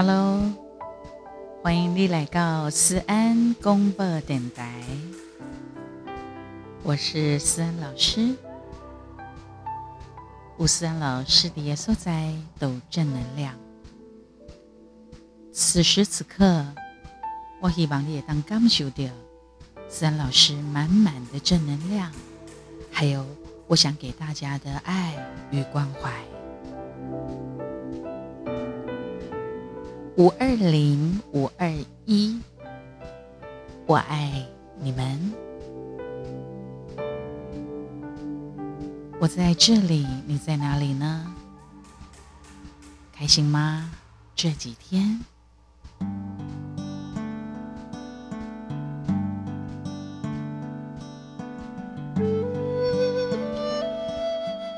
Hello，欢迎你来到思安广播电台，我是思安老师。吴思安老师的所在都正能量。此时此刻，我希望你也当感受到思安老师满满的正能量，还有我想给大家的爱与关怀。五二零五二一，我爱你们。我在这里，你在哪里呢？开心吗？这几天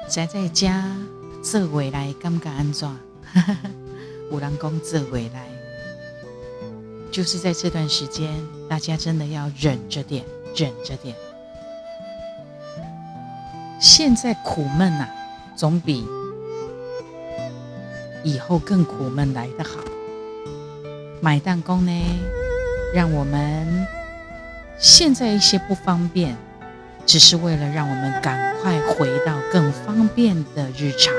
宅在家做未来，感觉安怎？有人讲做回来，就是在这段时间，大家真的要忍着点，忍着点。现在苦闷呐，总比以后更苦闷来得好。买弹弓呢，让我们现在一些不方便，只是为了让我们赶快回到更方便的日常。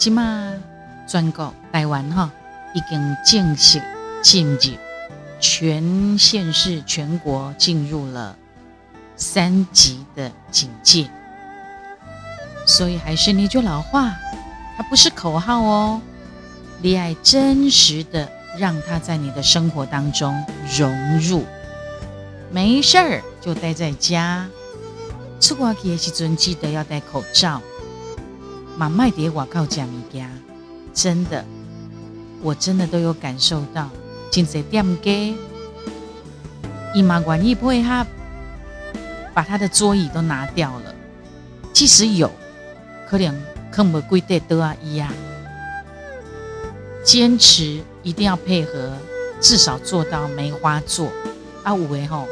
今嘛，全国台湾哈已经正式进入。全县市、全国进入了三级的警戒，所以还是那句老话，它不是口号哦，你爱真实的让它在你的生活当中融入。没事儿就待在家，出国去的时阵记得要戴口罩。买卖碟外靠讲物件，真的，我真的都有感受到。真侪店家，伊嘛愿意配合，把他的桌椅都拿掉了。即使有，可能看不规得多啊一样。坚持一定要配合，至少做到梅花座。啊有的吼，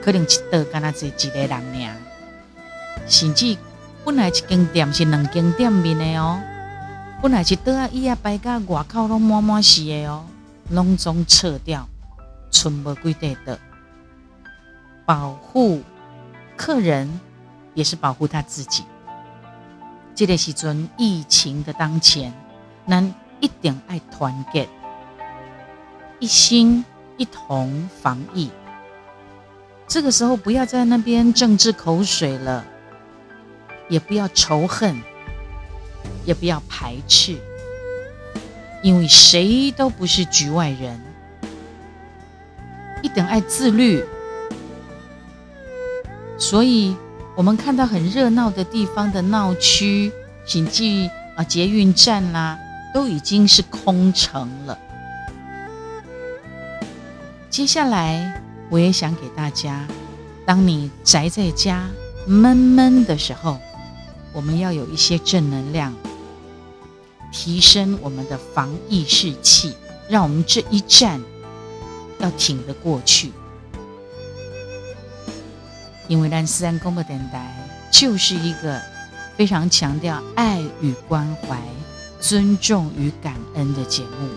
可能一桌干那只一个人尔。甚至本来一间店是两间店面的哦，本来是桌啊椅啊摆甲外口拢满满是的哦。隆重撤掉，存不归队的，保护客人也是保护他自己。这个时阵疫情的当前，咱一定爱团结，一心一同防疫。这个时候不要在那边政治口水了，也不要仇恨，也不要排斥。因为谁都不是局外人，一等爱自律。所以，我们看到很热闹的地方的闹区，甚至啊捷运站啦，都已经是空城了。接下来，我也想给大家，当你宅在家闷闷的时候，我们要有一些正能量。提升我们的防疫士气，让我们这一战要挺得过去。因为咱思安广播电台就是一个非常强调爱与关怀、尊重与感恩的节目。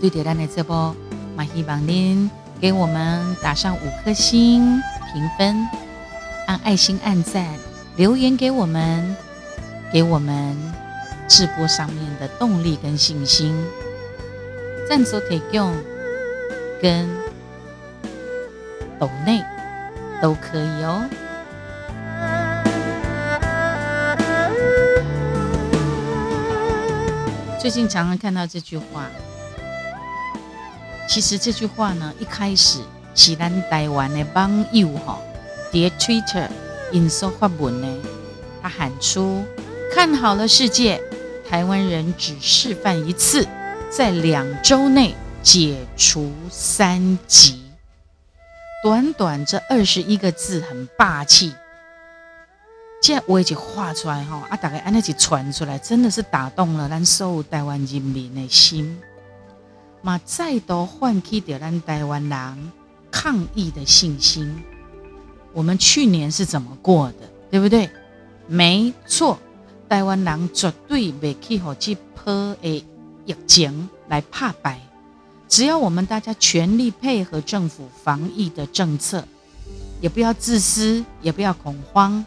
对的，咱的这波，嘛希望您给我们打上五颗星评分，按爱心按赞，留言给我们，给我们。直播上面的动力跟信心，赞助提供跟抖内都可以哦。最近常常看到这句话，其实这句话呢，一开始是咱台湾的网友哈，在 Twitter 引述发文呢，他喊出看好了世界。台湾人只示范一次，在两周内解除三级，短短这二十一个字很霸气。这我已经画出来哈，啊，大概安那起传出来，真的是打动了咱所有台湾人民的心，嘛再度唤起着咱台湾人抗疫的信心。我们去年是怎么过的，对不对？没错。台湾人绝对袂去和这波的疫情来怕白。只要我们大家全力配合政府防疫的政策，也不要自私，也不要恐慌，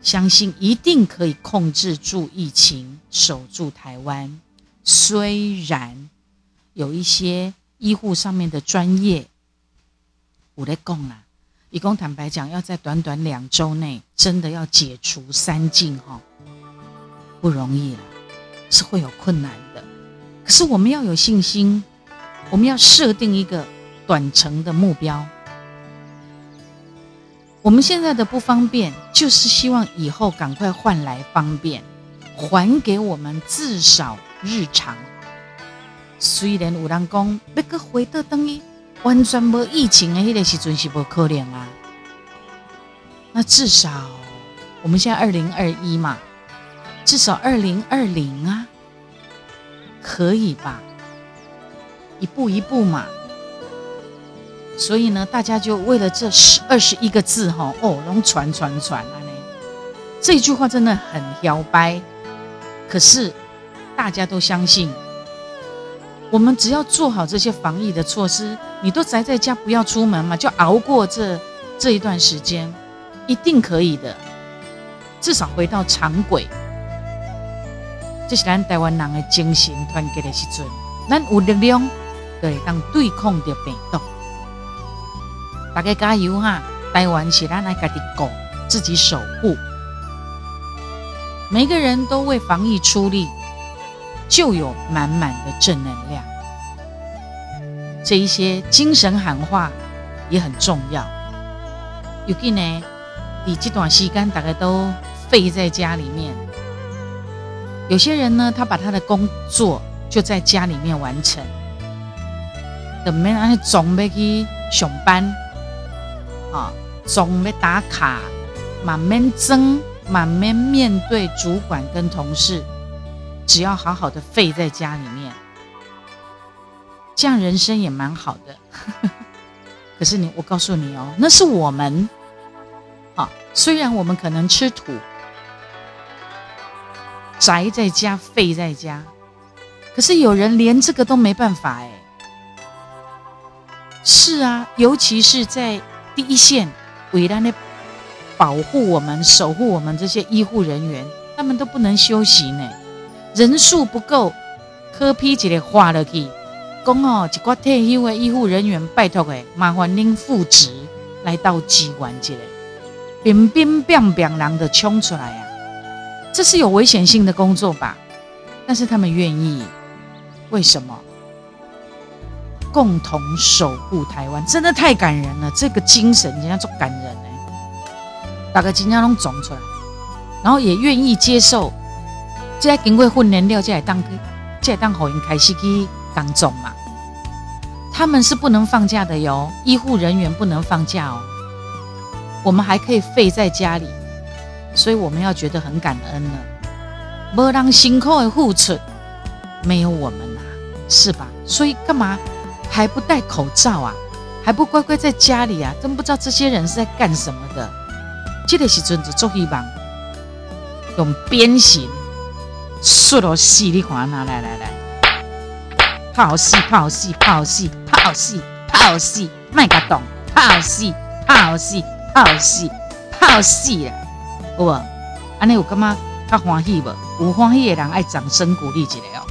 相信一定可以控制住疫情，守住台湾。虽然有一些医护上面的专业，我来讲啦，以公坦白讲，要在短短两周内真的要解除三禁哈，不容易啦，是会有困难的。可是我们要有信心，我们要设定一个短程的目标。我们现在的不方便，就是希望以后赶快换来方便，还给我们至少日常。虽然有人讲要搁回到等于完全无疫情的迄个时阵是不可能啊，那至少我们现在二零二一嘛，至少二零二零啊，可以吧？一步一步嘛。所以呢，大家就为了这十二十一个字哈，哦，拢传传传啊！呢，这句话真的很摇摆。可是大家都相信，我们只要做好这些防疫的措施，你都宅在家不要出门嘛，就熬过这这一段时间，一定可以的。至少回到常轨，这是咱台湾人的精神团结的时阵，咱有力量对当对抗的病毒。大家加油哈！台湾是咱来家己顾，自己守护。每个人都为防疫出力，就有满满的正能量。这一些精神喊话也很重要。尤其呢，你这段时间大概都废在家里面，有些人呢，他把他的工作就在家里面完成，等没人总要去上班。啊，总没打卡，满面争，满面面对主管跟同事，只要好好的废在家里面，这样人生也蛮好的。可是你，我告诉你哦，那是我们，啊，虽然我们可能吃土，宅在家，废在家，可是有人连这个都没办法哎。是啊，尤其是在。第一线，为了呢保护我们、守护我们这些医护人员，他们都不能休息呢。人数不够，科批一个划了去，讲哦，一个退休的医护人员，拜托诶，麻烦您复职来到机关这里，乒乒乓乓人的冲出来啊！这是有危险性的工作吧？但是他们愿意，为什么？共同守护台湾，真的太感人了！这个精神人家做感人哎，大家今天拢种出来，然后也愿意接受，这经过训练了，这来当这来当好运开始去当中嘛。他们是不能放假的哟，医护人员不能放假哦。我们还可以废在家里，所以我们要觉得很感恩了。没人辛苦的付出，没有我们、啊，是吧？所以干嘛？还不戴口罩啊？还不乖乖在家里啊？真不知道这些人是在干什么的。这个时阵就做希望用鞭刑，说到死的话，拿来来来，泡戏泡戏泡戏泡戏泡戏，麦个动泡戏泡戏泡戏泡戏啊！有无？安尼有感觉较欢喜无？有欢喜的人爱掌声鼓励一下哦。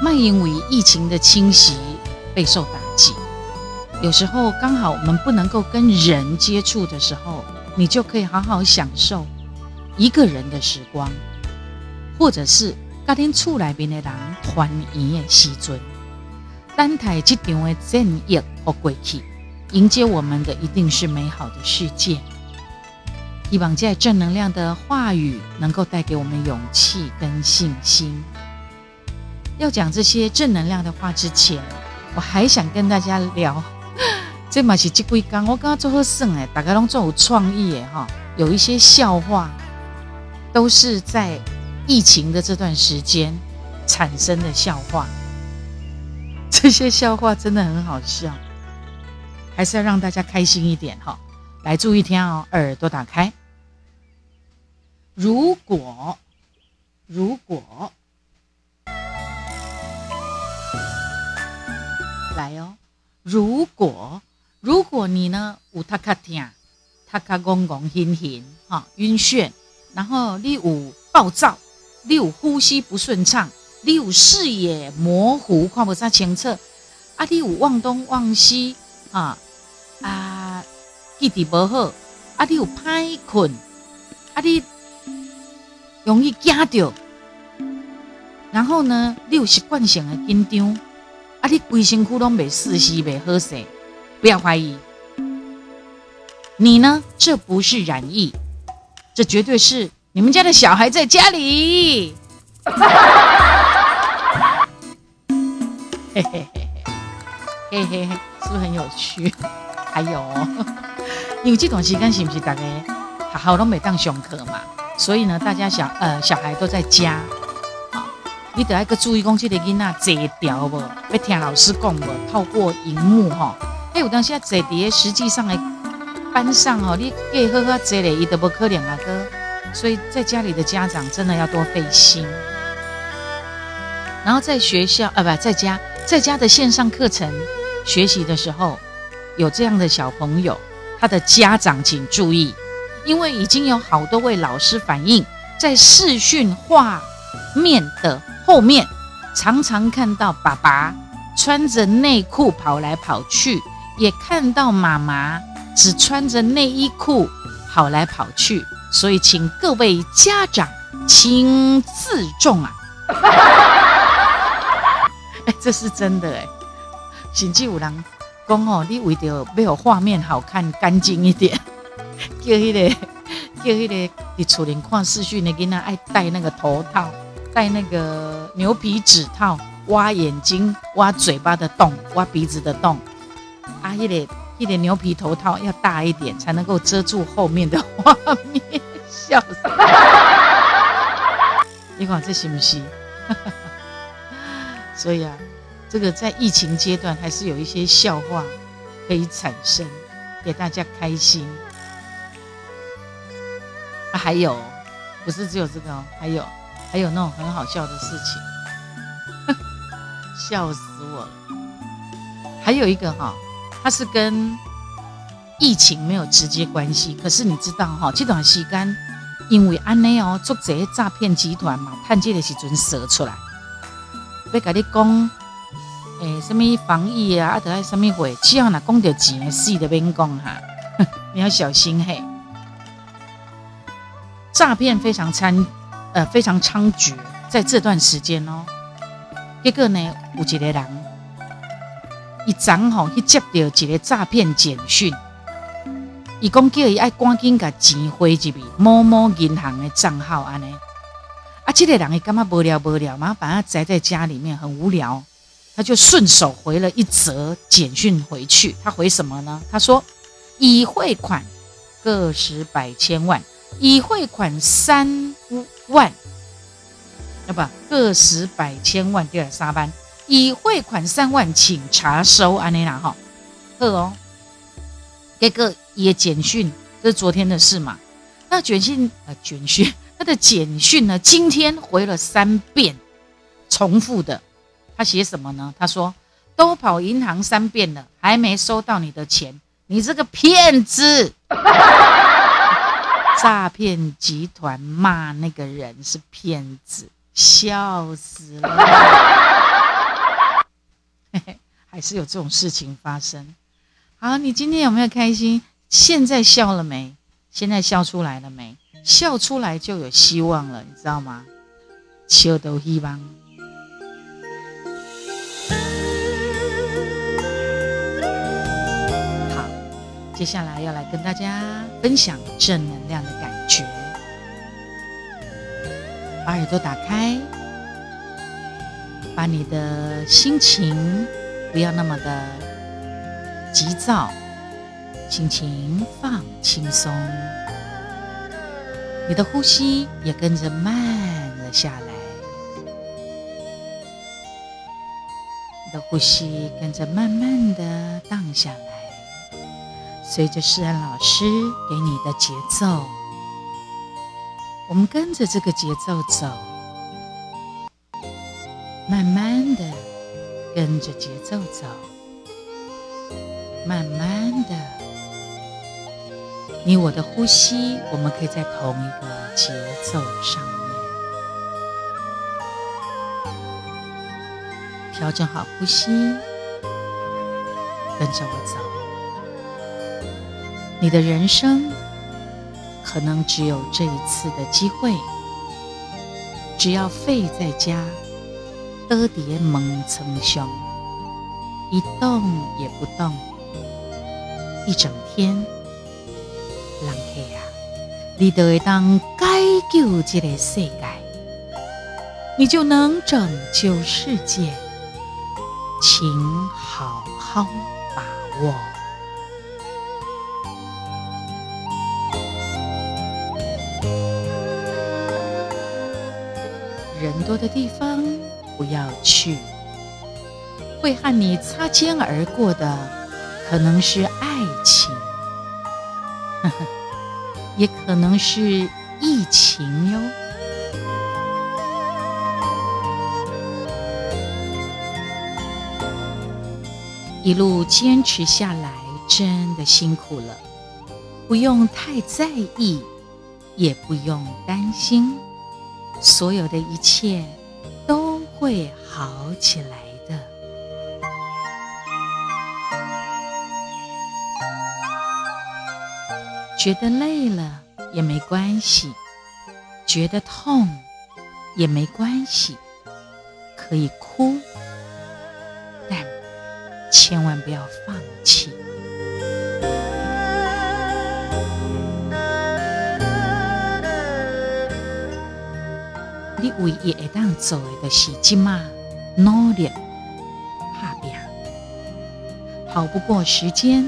卖因为疫情的侵袭备受打，有时候刚好我们不能够跟人接触的时候，你就可以好好享受一个人的时光，或者是家庭厝内边的人团圆的时阵，等待这场的战役和过去，迎接我们的一定是美好的世界。希望在正能量的话语能够带给我们勇气跟信心。要讲这些正能量的话之前，我还想跟大家聊，这嘛是这几天我刚刚做好算哎，大家拢做有创意哎哈，有一些笑话都是在疫情的这段时间产生的笑话，这些笑话真的很好笑。还是要让大家开心一点哈。来，注意听哦，耳朵打开。如果，如果，来哦，如果，如果你呢，有他卡听，他卡公公晕晕哈晕眩，然后你有暴躁，你有呼吸不顺畅，你有视野模糊，看不啥清楚，啊，你有忘东忘西，啊啊，记忆不好，啊，你有歹困，啊，你容易惊到，然后呢，你有习惯性的紧张，啊，你规身躯拢未舒适，未好势，不要怀疑，你呢，这不是染疫，这绝对是你们家的小孩在家里。嘿嘿嘿嘿，嘿嘿嘿，是不是很有趣？还有，因为这段时间是不是大家好好都没当上课嘛？所以呢，大家小呃小孩都在家，好，你得要个注意，讲这个囡仔坐掉不？要听老师讲不？透过荧幕哈，哎，有当时啊坐伫实际上的班上哦，你给呵呵坐嘞，伊都不可怜啊哥。所以在家里的家长真的要多费心。然后在学校啊，不在家。在家的线上课程学习的时候，有这样的小朋友，他的家长请注意，因为已经有好多位老师反映，在视讯画面的后面，常常看到爸爸穿着内裤跑来跑去，也看到妈妈只穿着内衣裤跑来跑去，所以请各位家长请自重啊！哎，这是真的哎！甚至有人讲哦，你为了要有画面好看、干净一点，叫迄个叫迄个你厝里看视讯的囡仔爱戴那个头套，戴那个牛皮纸套，挖眼睛、挖嘴巴的洞、挖鼻子的洞。啊，迄个迄个牛皮头套要大一点，才能够遮住后面的画面。笑死！你看这行不行？所以啊，这个在疫情阶段还是有一些笑话可以产生，给大家开心。啊，还有，不是只有这个哦，还有，还有那种很好笑的事情，笑死我了。还有一个哈，它是跟疫情没有直接关系，可是你知道哈，这段时间因为安内哦，做这些诈骗集团嘛，趁这个时阵射出来。要跟你讲，诶，什么防疫啊，啊，得爱什么会，只要哪讲到钱的事都免讲哈，你要小心嘿。诈骗非常猖，呃，非常猖獗，在这段时间哦。结果呢，有一个人，一早吼去接到一个诈骗简讯，伊讲叫伊爱赶紧把钱汇入去某某银行的账号安尼。啊，这个人也干嘛无聊无聊嘛，把他宅在家里面很无聊，他就顺手回了一则简讯回去。他回什么呢？他说：“已汇款个十百千万，已汇款三万，要不个十百千万第二三班，已汇款三万，请查收。”安妮娜哈，呵哦，这个也简讯，这是昨天的事嘛？那简讯呃，简讯。他的简讯呢？今天回了三遍，重复的。他写什么呢？他说：“都跑银行三遍了，还没收到你的钱，你这个骗子！” 诈骗集团骂那个人是骗子，笑死了。还是有这种事情发生。好，你今天有没有开心？现在笑了没？现在笑出来了没？笑出来就有希望了，你知道吗？笑都希望。好，接下来要来跟大家分享正能量的感觉。把耳朵打开，把你的心情不要那么的急躁，心情放轻松。你的呼吸也跟着慢了下来，你的呼吸跟着慢慢的荡下来。随着诗安老师给你的节奏，我们跟着这个节奏走，慢慢的跟着节奏走，慢慢的，你我的呼吸，我们可以在同一个节奏上面调整好呼吸，跟着我走。你的人生可能只有这一次的机会，只要废在家，倒在门床上，一动也不动，一整天，人客啊，你就会当解救这个世界，你就能拯救世界，请好好把握。人多的地方不要去，会和你擦肩而过的可能是爱情，呵呵，也可能是疫情哟。一路坚持下来，真的辛苦了，不用太在意，也不用担心。所有的一切会好起来的。觉得累了也没关系，觉得痛也没关系，可以哭，但千万不要放弃。你唯一会当做的，就是今嘛努力打拼，跑不过时间，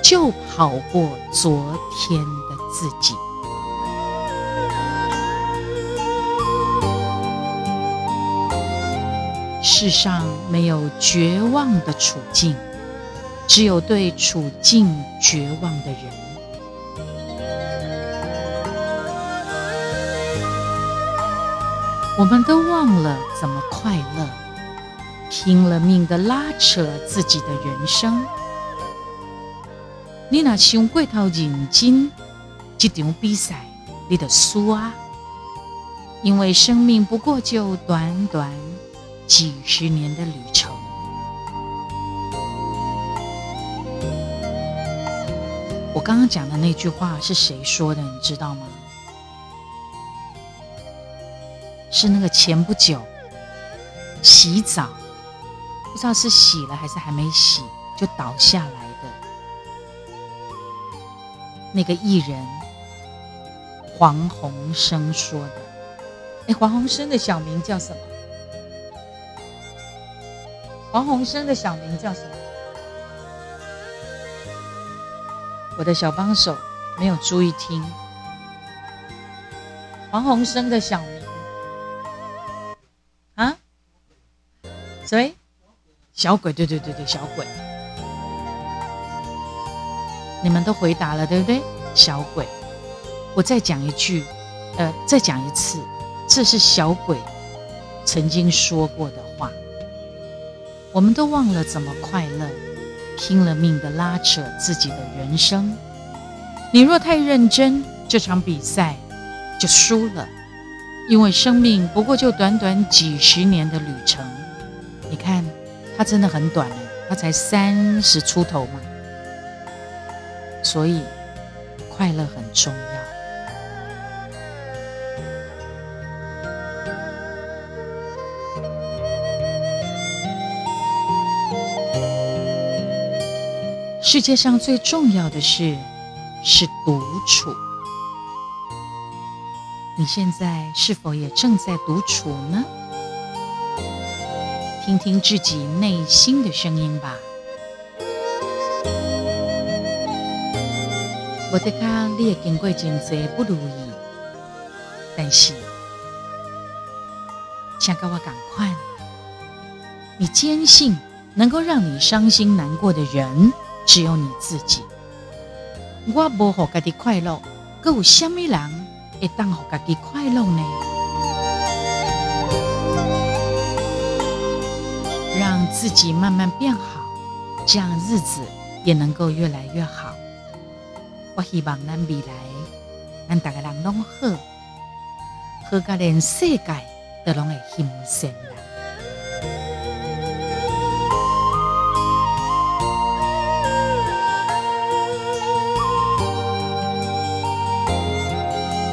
就跑过昨天的自己。世上没有绝望的处境，只有对处境绝望的人。我们都忘了怎么快乐，拼了命的拉扯自己的人生。你若想过头认真，这场比赛你得输啊！因为生命不过就短短几十年的旅程。我刚刚讲的那句话是谁说的？你知道吗？是那个前不久洗澡，不知道是洗了还是还没洗就倒下来的那个艺人黄鸿生说的。哎，黄鸿生的小名叫什么？黄鸿生的小名叫什么？我的小帮手没有注意听。黄鸿生的小名。小鬼，对对对对，小鬼。你们都回答了，对不对？小鬼。我再讲一句，呃，再讲一次，这是小鬼曾经说过的话。我们都忘了怎么快乐，拼了命的拉扯自己的人生。你若太认真，这场比赛就输了，因为生命不过就短短几十年的旅程。他真的很短，他才三十出头嘛，所以快乐很重要。世界上最重要的事是独处。你现在是否也正在独处呢？听听自己内心的声音吧。我在看你也经过真多不如意，但是，请跟我赶快，你坚信能够让你伤心难过的人只有你自己，我无互家己快乐，阁有虾米人会当互家己快乐呢？自己慢慢变好，这样日子也能够越来越好。我希望咱未来，咱大家人拢好，好甲连世界都拢会欣赏啦。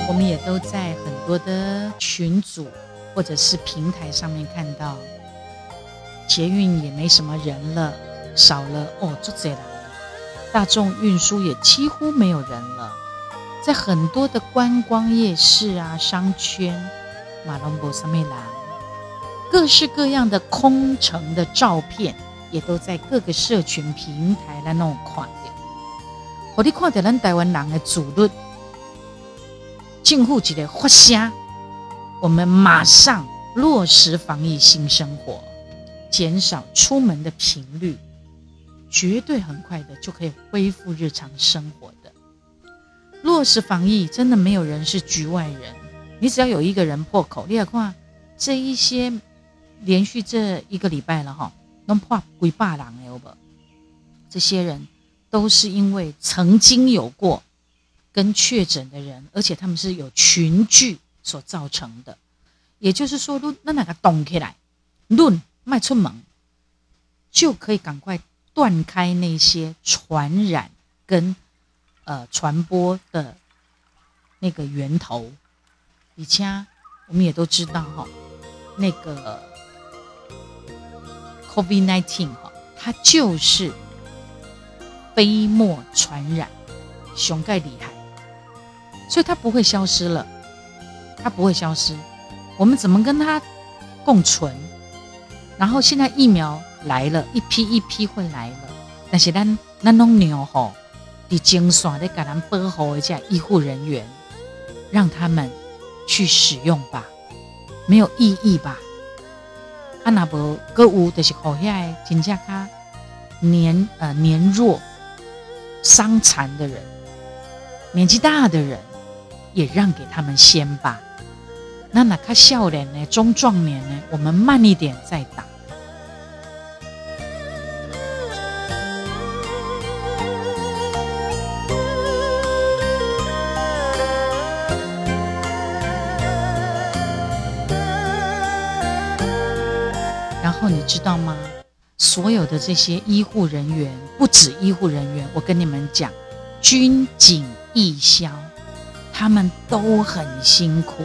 我们也都在很多的群组或者是平台上面看到，捷运也没什么人了，少了哦，就这样。大众运输也几乎没有人了，在很多的观光夜市啊、商圈，马龙博萨梅兰，各式各样的空城的照片，也都在各个社群平台来弄看的。我哋看到咱台湾人的自律，政府一个发声，我们马上落实防疫新生活，减少出门的频率。绝对很快的就可以恢复日常生活的。落实防疫，真的没有人是局外人。你只要有一个人破口，你也看这一些连续这一个礼拜了哈，能破几百人有不？这些人都是因为曾经有过跟确诊的人，而且他们是有群聚所造成的。也就是说，那哪个动起来，论迈出门，就可以赶快。断开那些传染跟呃传播的那个源头，以前我们也都知道哈，那个 COVID-19 哈，它就是飞沫传染，熊盖厉害，所以它不会消失了，它不会消失，我们怎么跟它共存？然后现在疫苗。来了一批一批会来了，但是咱咱拢牛吼，的精选的给咱保护一下医护人员，让他们去使用吧，没有意义吧？啊那不歌舞的是好些真正他年呃年弱、伤残的人、年纪大的人，也让给他们先吧。那那看少年呢，中壮年呢，我们慢一点再打。你知道吗？所有的这些医护人员，不止医护人员，我跟你们讲，军警义消，他们都很辛苦。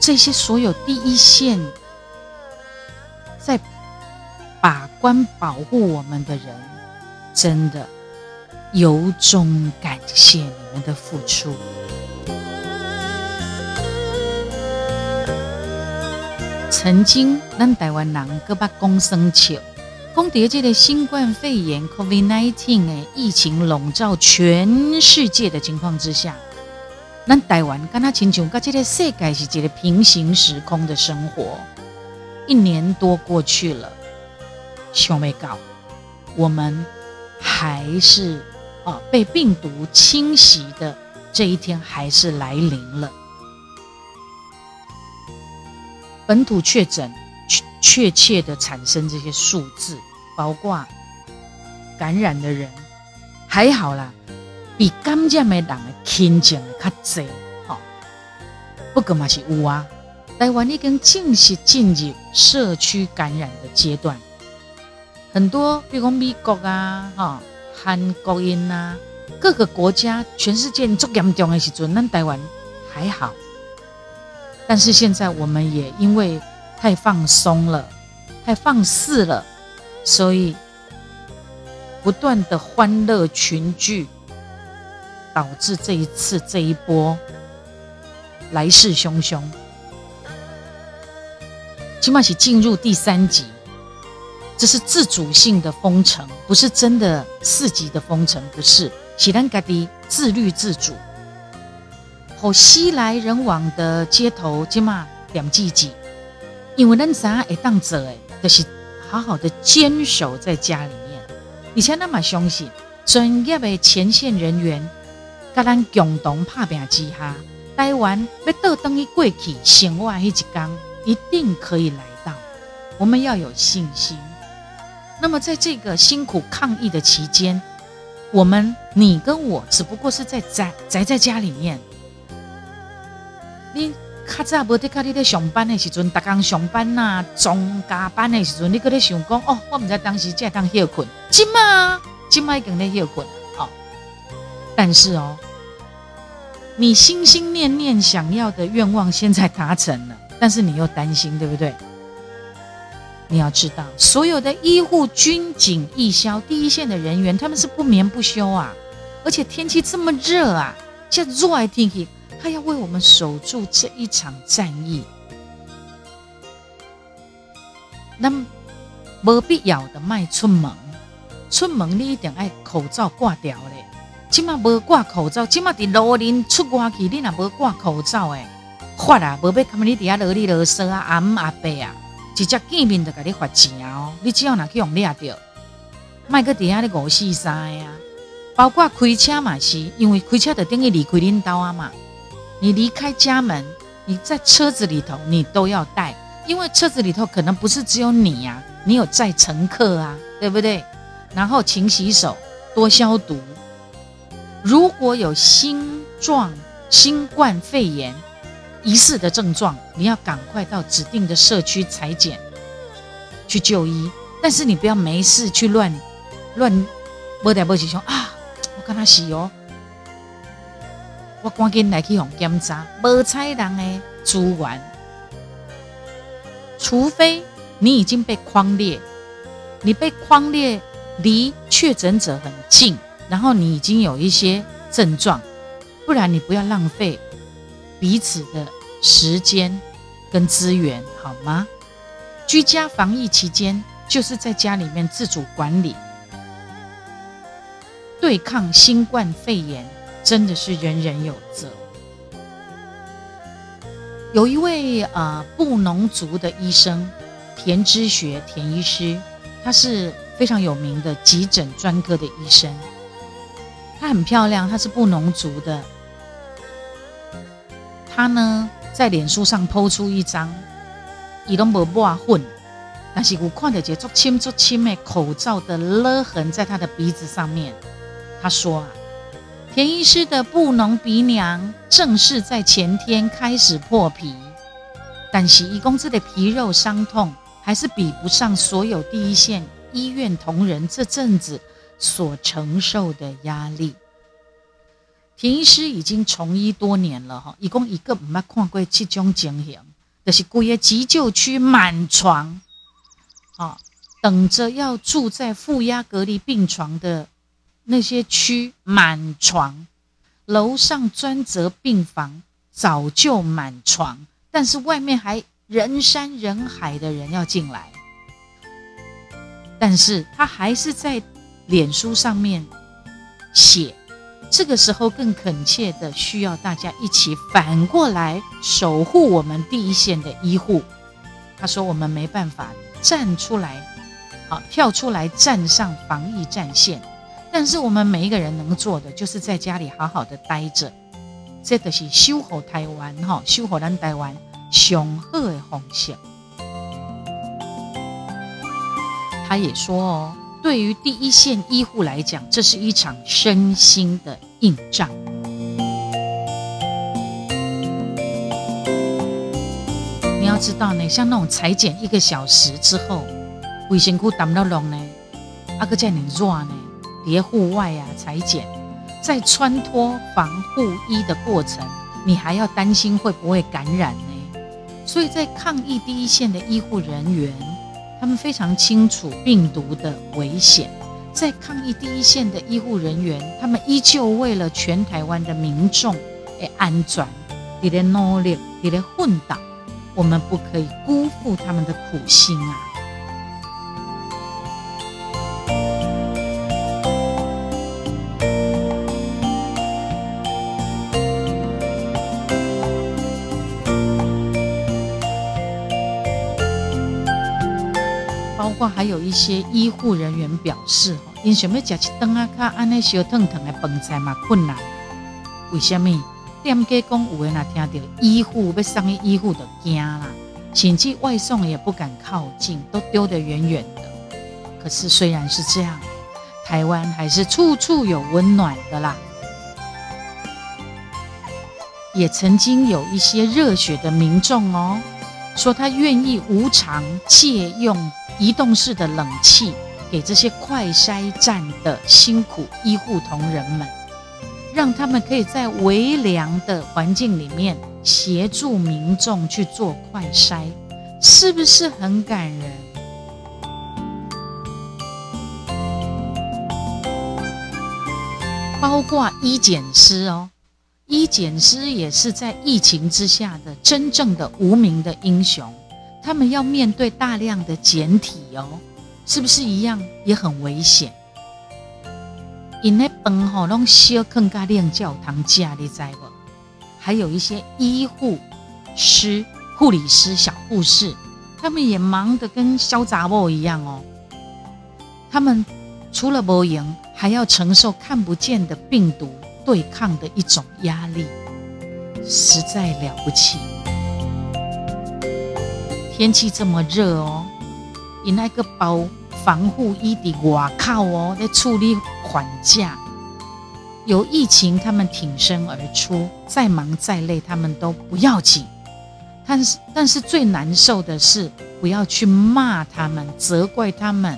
这些所有第一线在把关保护我们的人，真的由衷感谢你们的付出。曾经，咱台湾人搁把公生笑，讲在这个新冠肺炎 （COVID-19） 的疫情笼罩全世界的情况之下，咱台湾跟他亲像跟这个世界是一个平行时空的生活。一年多过去了，想未到，我们还是啊被病毒侵袭的这一天还是来临了。本土确诊确确切的产生这些数字，包括感染的人，还好啦，比感染的人的轻症的较多。不过嘛是有啊，台湾已经正式进入社区感染的阶段，很多比如说美国啊、哈韩国人啊，各个国家，全世界最严重的时阵，咱台湾还好。但是现在我们也因为太放松了，太放肆了，所以不断的欢乐群聚，导致这一次这一波来势汹汹。起码是进入第三级，这是自主性的封城，不是真的四级的封城，不是，是咱家己自律自主。和熙来人往的街头，起码两季季，因为咱啥会当做诶，就是好好的坚守在家里面，以前那么相信专业的前线人员，跟咱共同拍拼之下，台湾要倒转去过去生活那一天，一定可以来到。我们要有信心。那么在这个辛苦抗疫的期间，我们你跟我只不过是在宅宅在家里面。你较早无得靠你在上班的时阵，逐工上班呐、啊，中加班的时阵，你搁在想讲哦，我唔知当时才当休困，今嘛今嘛已经在休困哦。但是哦，你心心念念想要的愿望现在达成了，但是你又担心，对不对？你要知道，所有的医护、军警、义消、第一线的人员，他们是不眠不休啊，而且天气这么热啊，像热爱天气。他要为我们守住这一场战役，那么没必要的卖出门，出门你一定要口罩挂掉嘞。起码没挂口罩，起码在路林出外去，你若没挂口罩诶，发啊，无要他们你底下啰里啰嗦啊，阿姆阿伯啊，直接见面就给你罚钱哦。你只要拿去用抓到，卖个底下的五四三呀，包括开车嘛是，因为开车就等于离开领导啊嘛。你离开家门，你在车子里头，你都要带，因为车子里头可能不是只有你呀、啊，你有载乘客啊，对不对？然后勤洗手，多消毒。如果有新状新冠肺炎疑似的症状，你要赶快到指定的社区采检，去就医。但是你不要没事去乱乱摸来摸去说啊，我跟他洗哦。我赶紧来去用检查，无采人的资源，除非你已经被框列，你被框列离确诊者很近，然后你已经有一些症状，不然你不要浪费彼此的时间跟资源，好吗？居家防疫期间，就是在家里面自主管理，对抗新冠肺炎。真的是人人有责。有一位啊、布农族的医生田之学田医师，他是非常有名的急诊专科的医生。他很漂亮，他是布农族的。他呢在脸书上 PO 出一张，伊拢无抹混，但是我看到一个做亲做亲的口罩的勒痕在他的鼻子上面。他说啊。田医师的布农鼻梁正是在前天开始破皮，但是一公子的皮肉伤痛还是比不上所有第一线医院同仁这阵子所承受的压力。田医师已经从医多年了哈，一共一个没看过这种情形，就是规个急救区满床，啊，等着要住在负压隔离病床的。那些区满床，楼上专责病房早就满床，但是外面还人山人海的人要进来，但是他还是在脸书上面写，这个时候更恳切的需要大家一起反过来守护我们第一线的医护。他说我们没办法站出来，好跳出来站上防疫战线。但是我们每一个人能做的，就是在家里好好的待着，这个是修好台湾哈，守护咱台湾上好的方式。他也说哦，对于第一线医护来讲，这是一场身心的硬仗。你要知道呢，像那种裁剪一个小时之后，卫生裤挡到龙呢，阿哥叫你热呢。别户外啊，裁剪，在穿脱防护衣的过程，你还要担心会不会感染呢？所以在抗疫第一线的医护人员，他们非常清楚病毒的危险。在抗疫第一线的医护人员，他们依旧为了全台湾的民众的安全，你的努力，你的奋斗，我们不可以辜负他们的苦心啊！括还有一些医护人员表示，因想要食一顿啊，卡安尼烧烫烫的饭菜嘛困难。为什么？店家讲有人若听到医护要送医护的惊啦，甚至外送也不敢靠近，都丢得远远的。可是虽然是这样，台湾还是处处有温暖的啦。也曾经有一些热血的民众哦，说他愿意无偿借用移动式的冷气，给这些快筛站的辛苦医护同仁们，让他们可以在微凉的环境里面协助民众去做快筛，是不是很感人？包括医检师哦。医检师也是在疫情之下的真正的无名的英雄，他们要面对大量的检体哦，是不是一样也很危险？因那饭吼拢烧更加练教堂家你知不？还有一些医护师、护理师、小护士，他们也忙得跟小杂货一样哦。他们除了无营，还要承受看不见的病毒。对抗的一种压力，实在了不起。天气这么热哦，你那个包防护衣的外靠哦，在处理缓假。有疫情，他们挺身而出，再忙再累，他们都不要紧。但是，但是最难受的是，不要去骂他们，责怪他们。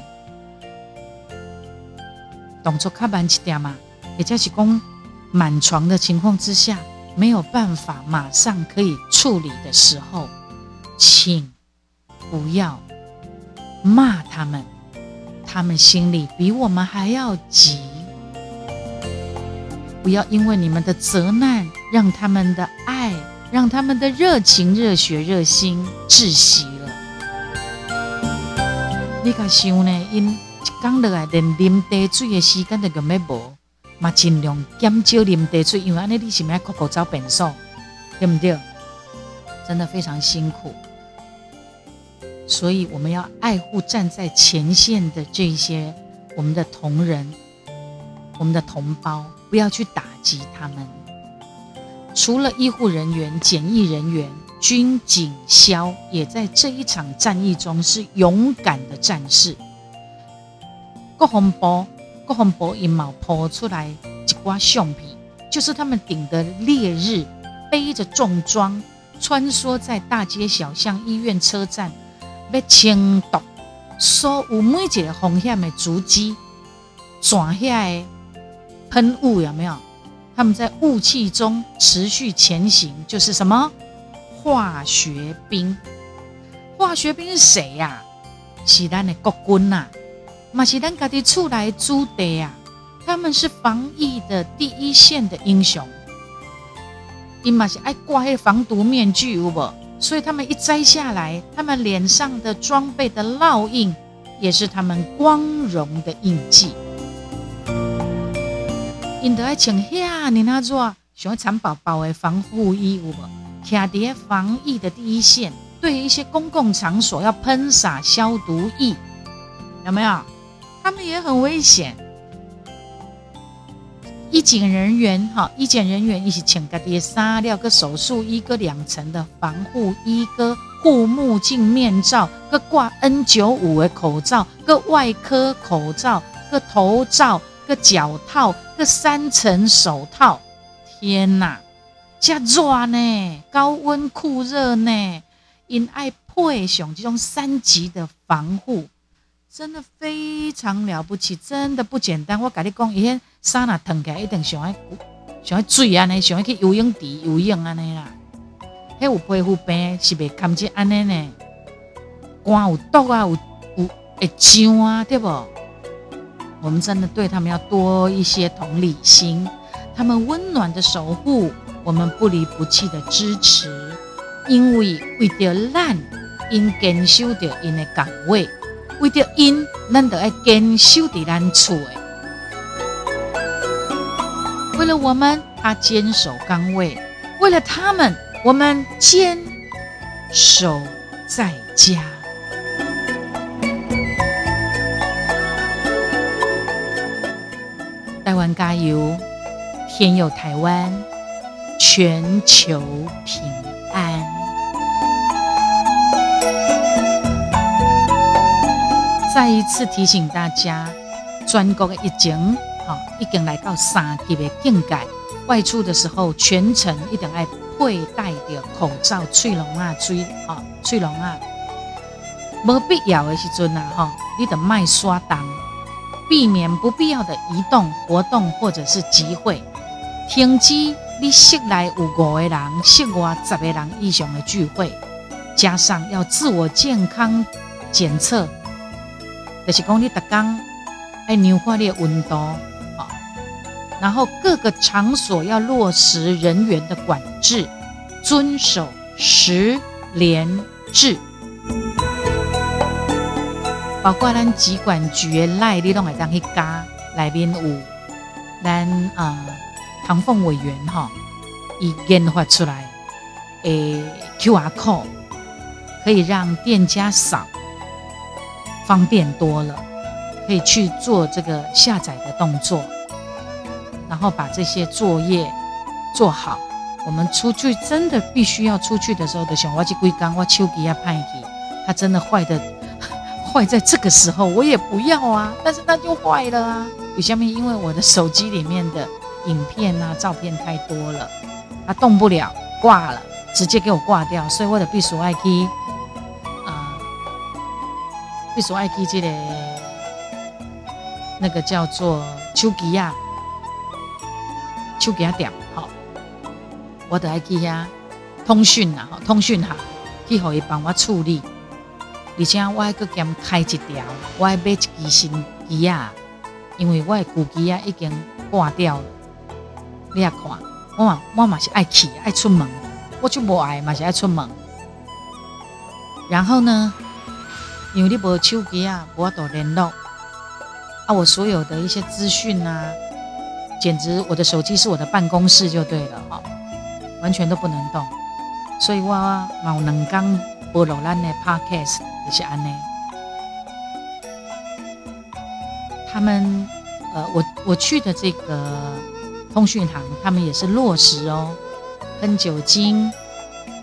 动作卡慢一点嘛，也就是讲。满床的情况之下，没有办法马上可以处理的时候，请不要骂他们，他们心里比我们还要急。不要因为你们的责难，让他们的爱，让他们的热情、热血、热心窒息了。你敢想呢？因一讲落来，连啉茶水的时间都根本无。嘛，尽量减少啉茶水，因为安尼你是咪要口口找便所，对不对？真的非常辛苦，所以我们要爱护站在前线的这些我们的同仁、我们的同胞，不要去打击他们。除了医护人员、检疫人员、军警消，也在这一场战役中是勇敢的战士。国防部。国防部一毛抛出来一挂相片，就是他们顶着烈日，背着重装，穿梭在大街小巷、医院、车站，要清毒所有每一个风险的足迹，转下的喷雾有没有？他们在雾气中持续前行，就是什么化学兵？化学兵是谁呀、啊？是咱的国军呐、啊。马其丹家的出来租的呀，他们是防疫的第一线的英雄。因马是爱挂黑防毒面具，有无？所以他们一摘下来，他们脸上的装备的烙印，也是他们光荣的印记。因得爱穿遐尼那做像蚕宝宝的防护衣，有无？徛伫防疫的第一线，对于一些公共场所要喷洒消毒液，有没有？他们也很危险。医检人员哈，医检人员一起请个爹三料个手术衣个两层的防护衣个护目镜面罩个挂 N 九五的口罩个外科口罩个头罩个脚套个三层手套。天哪，这热呢，高温酷热呢，因爱配上这种三级的防护。真的非常了不起，真的不简单。我跟你讲，以前衫那脱开一定想要想要水安尼，想要去游泳池游泳安尼啦。还有皮肤病是袂堪这安尼呢？肝有毒啊，有有会胀啊，对不？我们真的对他们要多一些同理心，他们温暖的守护，我们不离不弃的支持，因为为着咱，因坚守着因的岗位。为着因，咱得爱坚守在咱厝诶。为了我们，他坚守岗位；为了他们，我们坚守在家。台湾加油，天佑台湾，全球平安。再一次提醒大家，全国的疫情，哈，已经来到三级的境界。外出的时候，全程一定要佩戴着口罩、喙笼啊、嘴啊、喙笼啊。没必要的时阵啊，哈，你得卖刷单，避免不必要的移动活动或者是集会，停止你室内有五个人、室外十个人以上的聚会，加上要自我健康检测，就是讲你逐工要量化你的温度，啊，然后各个场所要落实人员的管制，遵守十连制。包括咱疾管局的赖，你拢会当去加内面有咱啊唐凤委员哈，已研发出来诶 QR code，可以让店家扫，方便多了，可以去做这个下载的动作，然后把这些作业做好。我们出去真的必须要出去的时候的时候，我去归刚，我手机要拍机，它真的坏的。坏在这个时候，我也不要啊，但是它就坏了啊。下面因为我的手机里面的影片啊、照片太多了，它动不了，挂了，直接给我挂掉。所以我的必须爱去啊，必须爱去这个那个叫做手机啊，手机啊店好，我的爱去呀，通讯啊，通讯行去可以帮我处理。而且我还搁兼开一条，我还买一支新机啊，因为我的旧机啊已经挂掉了。你也看，我嘛我嘛是爱去爱出门，我就无爱嘛是爱出门。然后呢，因为你无手机啊，无法度联络啊，我所有的一些资讯啊，简直我的手机是我的办公室就对了哈，完全都不能动。所以我嘛有两工播落咱的 podcast。就是安内，他们呃，我我去的这个通讯行，他们也是落实哦，喷酒精、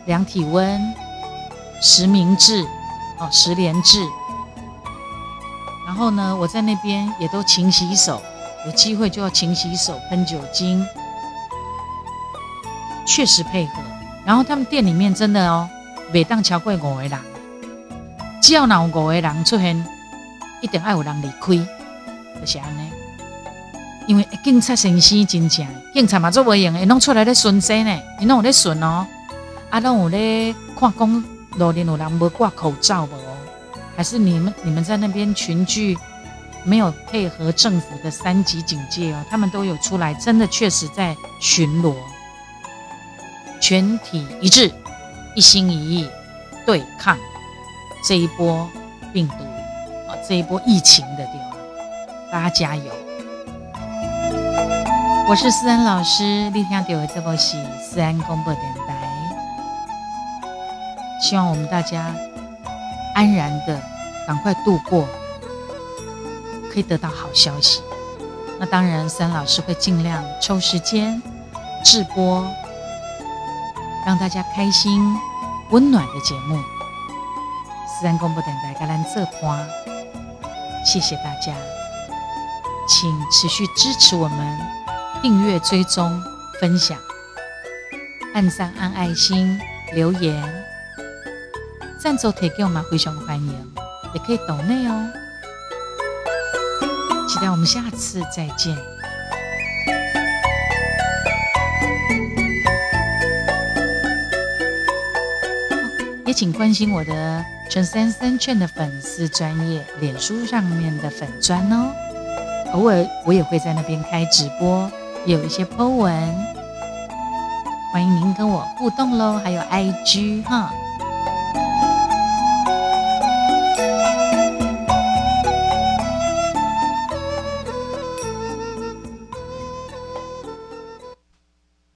量体温、实名制哦，十连制。然后呢，我在那边也都勤洗手，有机会就要勤洗手、喷酒精，确实配合。然后他们店里面真的哦，每当超过五个人。只要有五个人出现，一定要有人离开，就是安尼。因为警察先生真正，警察嘛做不用，弄出来咧巡视呢，你弄咧巡哦，啊，弄有咧看讲路边有人没挂口罩不？还是你们你们在那边群聚，没有配合政府的三级警戒哦？他们都有出来，真的确实在巡逻，全体一致，一心一意对抗。这一波病毒啊，这一波疫情的地方，大家加油！我是思安老师，你听到的这波是思安广播电台，希望我们大家安然的赶快度过，可以得到好消息。那当然，三老师会尽量抽时间直播，让大家开心、温暖的节目。自然广播电台格兰泽花，谢谢大家，请持续支持我们，订阅、追踪、分享、按赞、按爱心、留言、赞助提给我们，非常欢迎，也可以抖内哦。期待我们下次再见。也请关心我的陈三三券的粉丝专业脸书上面的粉专哦，偶尔我也会在那边开直播，也有一些 po 文，欢迎您跟我互动喽，还有 IG 哈。